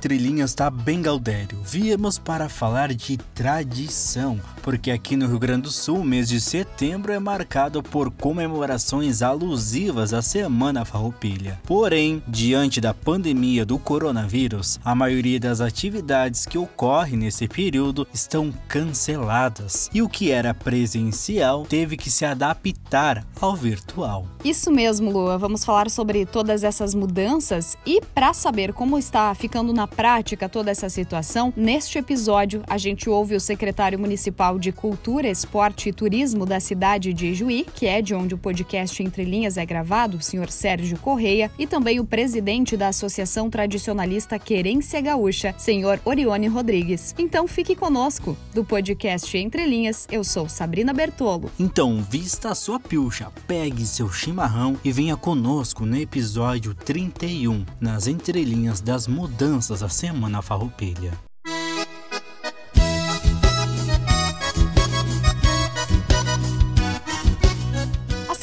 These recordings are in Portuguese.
Entre Linhas bem galdério. Viemos para falar de tradição, porque aqui no Rio Grande do Sul o mês de setembro é marcado por comemorações alusivas à Semana Farroupilha. Porém, diante da pandemia do coronavírus, a maioria das atividades que ocorrem nesse período estão canceladas e o que era presencial teve que se adaptar ao virtual. Isso mesmo, Lua. Vamos falar sobre todas essas mudanças e para saber como está ficando na prática toda essa situação, neste episódio a gente ouve o secretário municipal de Cultura, Esporte e Turismo da cidade de Juí, que é de onde o podcast Entre Linhas é gravado, o senhor Sérgio Correia, e também o presidente da Associação Tradicionalista Querência Gaúcha, senhor Orione Rodrigues. Então fique conosco. Do podcast Entre Linhas, eu sou Sabrina Bertolo. Então, vista a sua pilcha, pegue seu chimarrão e venha conosco no episódio 31, nas entrelinhas das mudanças da Semana Farroupilha.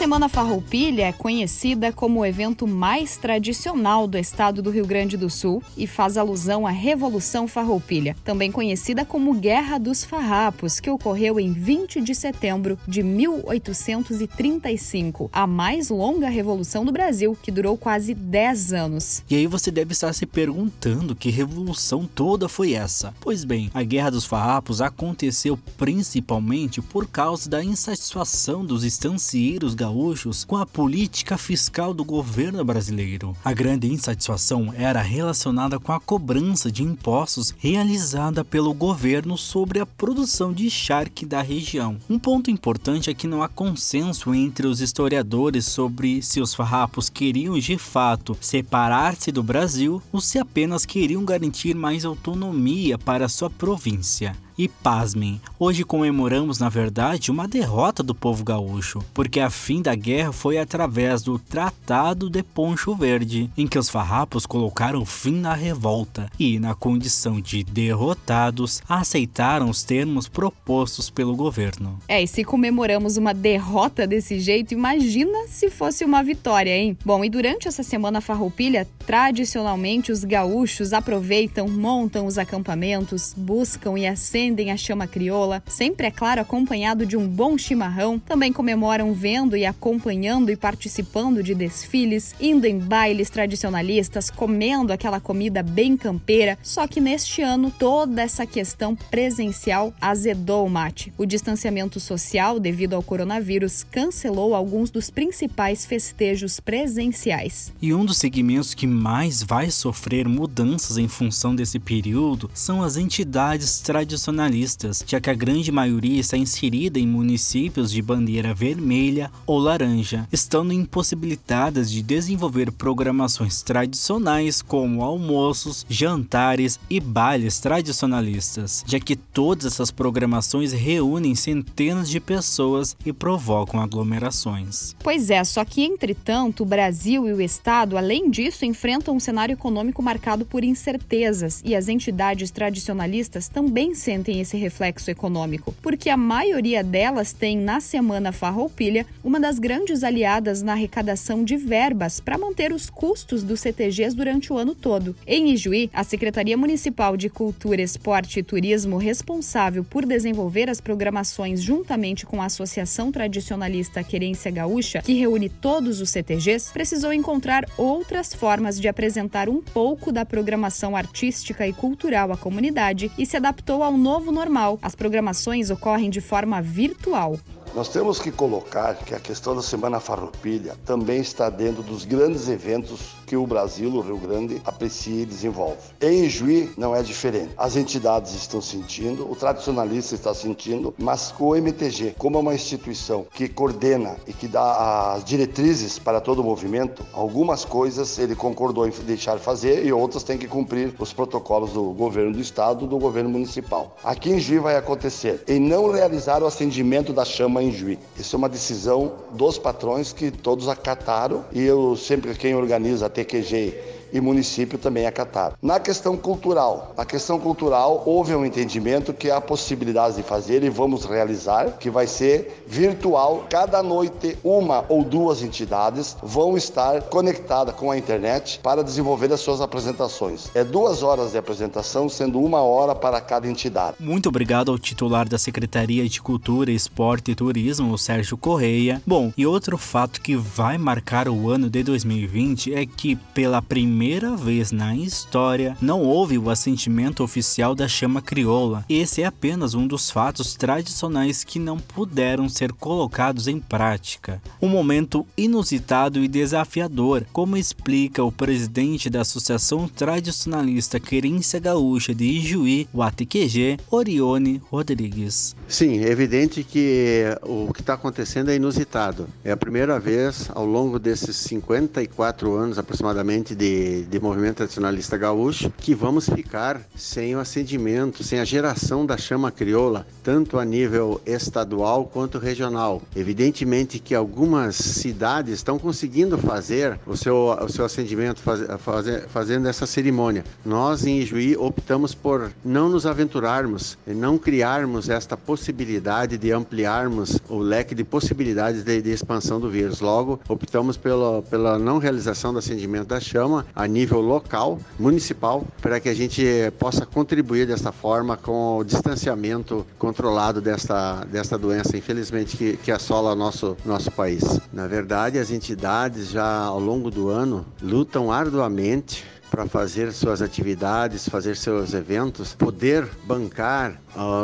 Semana Farroupilha é conhecida como o evento mais tradicional do estado do Rio Grande do Sul e faz alusão à Revolução Farroupilha, também conhecida como Guerra dos Farrapos, que ocorreu em 20 de setembro de 1835, a mais longa revolução do Brasil, que durou quase 10 anos. E aí você deve estar se perguntando que revolução toda foi essa? Pois bem, a Guerra dos Farrapos aconteceu principalmente por causa da insatisfação dos estancieiros gaúchos gaúchos com a política fiscal do governo brasileiro. A grande insatisfação era relacionada com a cobrança de impostos realizada pelo governo sobre a produção de charque da região. Um ponto importante é que não há consenso entre os historiadores sobre se os farrapos queriam de fato separar-se do Brasil ou se apenas queriam garantir mais autonomia para sua província. E pasmem, hoje comemoramos na verdade uma derrota do povo gaúcho, porque a fim da guerra foi através do Tratado de Poncho Verde, em que os farrapos colocaram fim na revolta e, na condição de derrotados, aceitaram os termos propostos pelo governo. É, e se comemoramos uma derrota desse jeito, imagina se fosse uma vitória, hein? Bom, e durante essa semana farroupilha, tradicionalmente os gaúchos aproveitam, montam os acampamentos, buscam e acendem acendem a chama crioula, sempre é claro acompanhado de um bom chimarrão. Também comemoram vendo e acompanhando e participando de desfiles, indo em bailes tradicionalistas, comendo aquela comida bem campeira. Só que neste ano toda essa questão presencial azedou o mate. O distanciamento social devido ao coronavírus cancelou alguns dos principais festejos presenciais. E um dos segmentos que mais vai sofrer mudanças em função desse período são as entidades tradicionais nacionalistas, já que a grande maioria está inserida em municípios de bandeira vermelha ou laranja, estando impossibilitadas de desenvolver programações tradicionais como almoços, jantares e bailes tradicionalistas, já que todas essas programações reúnem centenas de pessoas e provocam aglomerações. Pois é, só que entretanto, o Brasil e o Estado, além disso, enfrentam um cenário econômico marcado por incertezas e as entidades tradicionalistas também sentem esse reflexo econômico, porque a maioria delas tem na Semana Farroupilha uma das grandes aliadas na arrecadação de verbas para manter os custos dos CTGs durante o ano todo. Em Ijuí, a Secretaria Municipal de Cultura, Esporte e Turismo, responsável por desenvolver as programações juntamente com a Associação Tradicionalista Querência Gaúcha, que reúne todos os CTGs, precisou encontrar outras formas de apresentar um pouco da programação artística e cultural à comunidade e se adaptou ao novo normal. As programações ocorrem de forma virtual. Nós temos que colocar que a questão da Semana Farroupilha também está dentro dos grandes eventos que o Brasil, o Rio Grande, aprecia e desenvolve. Em Juí não é diferente. As entidades estão sentindo, o tradicionalista está sentindo, mas o MTG, como é uma instituição que coordena e que dá as diretrizes para todo o movimento, algumas coisas ele concordou em deixar fazer e outras tem que cumprir os protocolos do governo do estado, do governo municipal. Aqui em Juí vai acontecer em não realizar o acendimento da chama em Juí. Isso é uma decisão dos patrões que todos acataram e eu sempre quem organiza a TQG e município também acataram. Na questão cultural, a questão cultural houve um entendimento que há possibilidades de fazer e vamos realizar, que vai ser virtual. Cada noite, uma ou duas entidades vão estar conectadas com a internet para desenvolver as suas apresentações. É duas horas de apresentação, sendo uma hora para cada entidade. Muito obrigado ao titular da Secretaria de Cultura, Esporte e Turismo, Sérgio Correia. Bom, e outro fato que vai marcar o ano de 2020 é que, pela primeira vez na história, não houve o assentimento oficial da chama crioula. Esse é apenas um dos fatos tradicionais que não puderam ser colocados em prática. Um momento inusitado e desafiador, como explica o presidente da Associação Tradicionalista Querência Gaúcha de Ijuí, o ATQG, Orione Rodrigues. Sim, é evidente que o que está acontecendo é inusitado. É a primeira vez ao longo desses 54 anos aproximadamente de, de movimento tradicionalista gaúcho que vamos ficar sem o acendimento, sem a geração da chama crioula, tanto a nível estadual quanto regional. Evidentemente que algumas cidades estão conseguindo fazer o seu, o seu acendimento, faz, faz, fazendo essa cerimônia. Nós em Ijuí optamos por não nos aventurarmos, não criarmos esta possibilidade de ampliarmos o leque de possibilidades de, de expansão do vírus. Logo, optamos pela, pela não realização do acendimento da chama a nível local, municipal, para que a gente possa contribuir desta forma com o distanciamento controlado desta, desta doença, infelizmente, que, que assola nosso, nosso país. Na verdade, as entidades já ao longo do ano lutam arduamente para fazer suas atividades, fazer seus eventos, poder bancar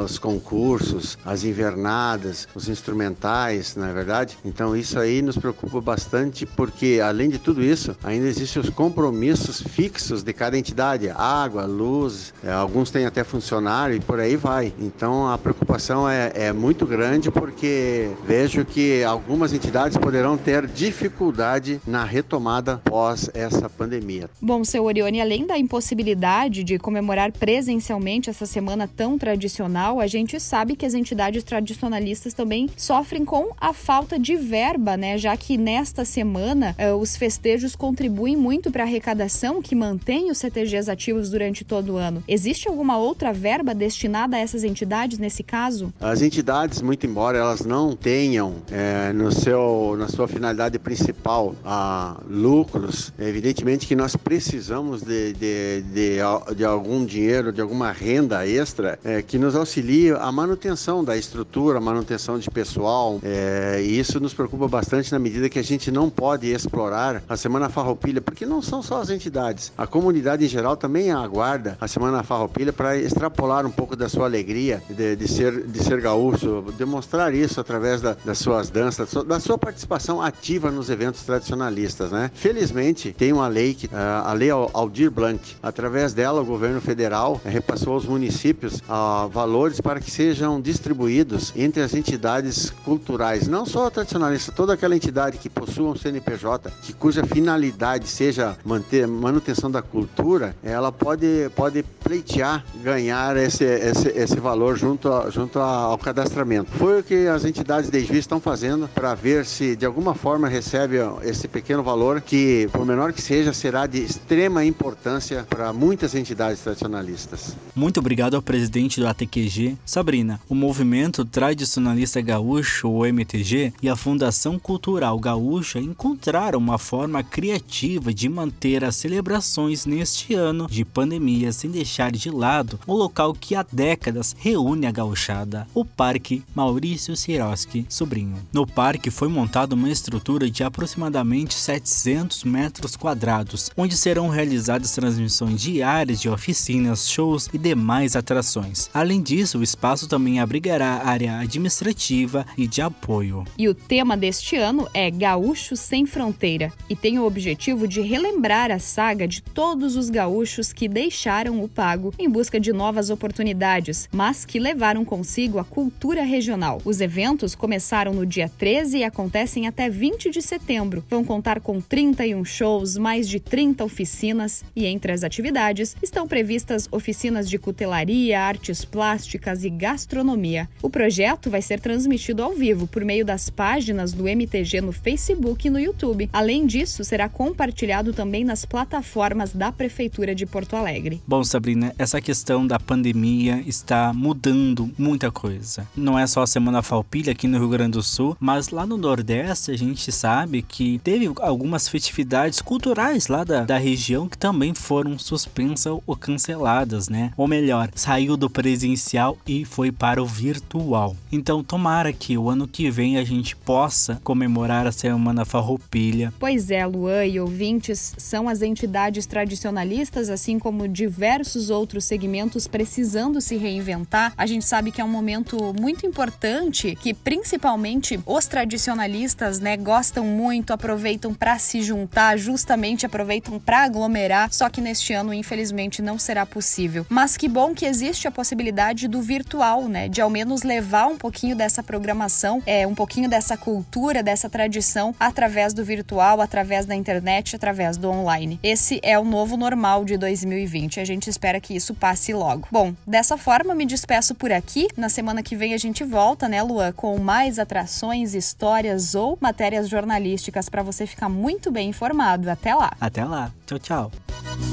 os concursos, as invernadas, os instrumentais, não é verdade? Então isso aí nos preocupa bastante porque além de tudo isso, ainda existem os compromissos fixos de cada entidade, água, luz, é, alguns têm até funcionário e por aí vai. Então a preocupação é, é muito grande porque vejo que algumas entidades poderão ter dificuldade na retomada pós essa pandemia. Bom, seu Orione, além da impossibilidade de comemorar presencialmente essa semana tão tradicional, a gente sabe que as entidades tradicionalistas também sofrem com a falta de verba, né? Já que nesta semana eh, os festejos contribuem muito para a arrecadação que mantém os CTGs ativos durante todo o ano. Existe alguma outra verba destinada a essas entidades nesse caso? As entidades, muito embora elas não tenham é, no seu, na sua finalidade principal a lucros, evidentemente que nós precisamos precisamos de, de, de, de algum dinheiro, de alguma renda extra é, que nos auxilie a manutenção da estrutura, a manutenção de pessoal. É, e isso nos preocupa bastante na medida que a gente não pode explorar a Semana Farroupilha, porque não são só as entidades. A comunidade em geral também aguarda a Semana Farroupilha para extrapolar um pouco da sua alegria de, de, ser, de ser gaúcho, demonstrar isso através da, das suas danças, da sua participação ativa nos eventos tradicionalistas. Né? Felizmente, tem uma lei, que, a lei Aldir Blanc. Através dela, o governo federal repassou aos municípios uh, valores para que sejam distribuídos entre as entidades culturais, não só a tradicionalista, toda aquela entidade que possua um CNPJ, que cuja finalidade seja manter manutenção da cultura, ela pode, pode pleitear ganhar esse, esse, esse valor junto, a, junto ao cadastramento. Foi o que as entidades de juiz estão fazendo para ver se de alguma forma recebe esse pequeno valor que, por menor que seja, será de extrema importância para muitas entidades tradicionalistas. Muito obrigado ao presidente do ATQG, Sabrina. O Movimento Tradicionalista Gaúcho, o MTG, e a Fundação Cultural Gaúcha encontraram uma forma criativa de manter as celebrações neste ano de pandemia sem deixar de lado o local que há décadas reúne a gauchada, o Parque Maurício Siroski Sobrinho. No parque foi montada uma estrutura de aproximadamente 700 metros quadrados, onde serão realizados realizadas transmissões diárias de oficinas, shows e demais atrações. Além disso, o espaço também abrigará área administrativa e de apoio. E o tema deste ano é Gaúcho Sem Fronteira e tem o objetivo de relembrar a saga de todos os gaúchos que deixaram o pago em busca de novas oportunidades, mas que levaram consigo a cultura regional. Os eventos começaram no dia 13 e acontecem até 20 de setembro. Vão contar com 31 shows, mais de 30 oficinas e entre as atividades estão previstas oficinas de cutelaria, artes plásticas e gastronomia. O projeto vai ser transmitido ao vivo por meio das páginas do MTG no Facebook e no YouTube. Além disso, será compartilhado também nas plataformas da Prefeitura de Porto Alegre. Bom, Sabrina, essa questão da pandemia está mudando muita coisa. Não é só a Semana Falpilha aqui no Rio Grande do Sul, mas lá no Nordeste a gente sabe que teve algumas festividades culturais lá da, da região que também foram suspensas ou canceladas, né? Ou melhor, saiu do presencial e foi para o virtual. Então, tomara que o ano que vem a gente possa comemorar a Semana Farroupilha. Pois é, Luan e ouvintes, são as entidades tradicionalistas, assim como diversos outros segmentos precisando se reinventar. A gente sabe que é um momento muito importante que principalmente os tradicionalistas, né, gostam muito, aproveitam para se juntar, justamente aproveitam para aglomerar, só que neste ano infelizmente não será possível. Mas que bom que existe a possibilidade do virtual, né, de ao menos levar um pouquinho dessa programação, é um pouquinho dessa cultura, dessa tradição através do virtual, através da internet, através do online. Esse é o novo normal de 2020. A gente espera que isso passe logo. Bom, dessa forma me despeço por aqui. Na semana que vem a gente volta, né, Luan, com mais atrações, histórias ou matérias jornalísticas para você ficar muito bem informado. Até lá. Até lá. Tchau, tchau. Ciao.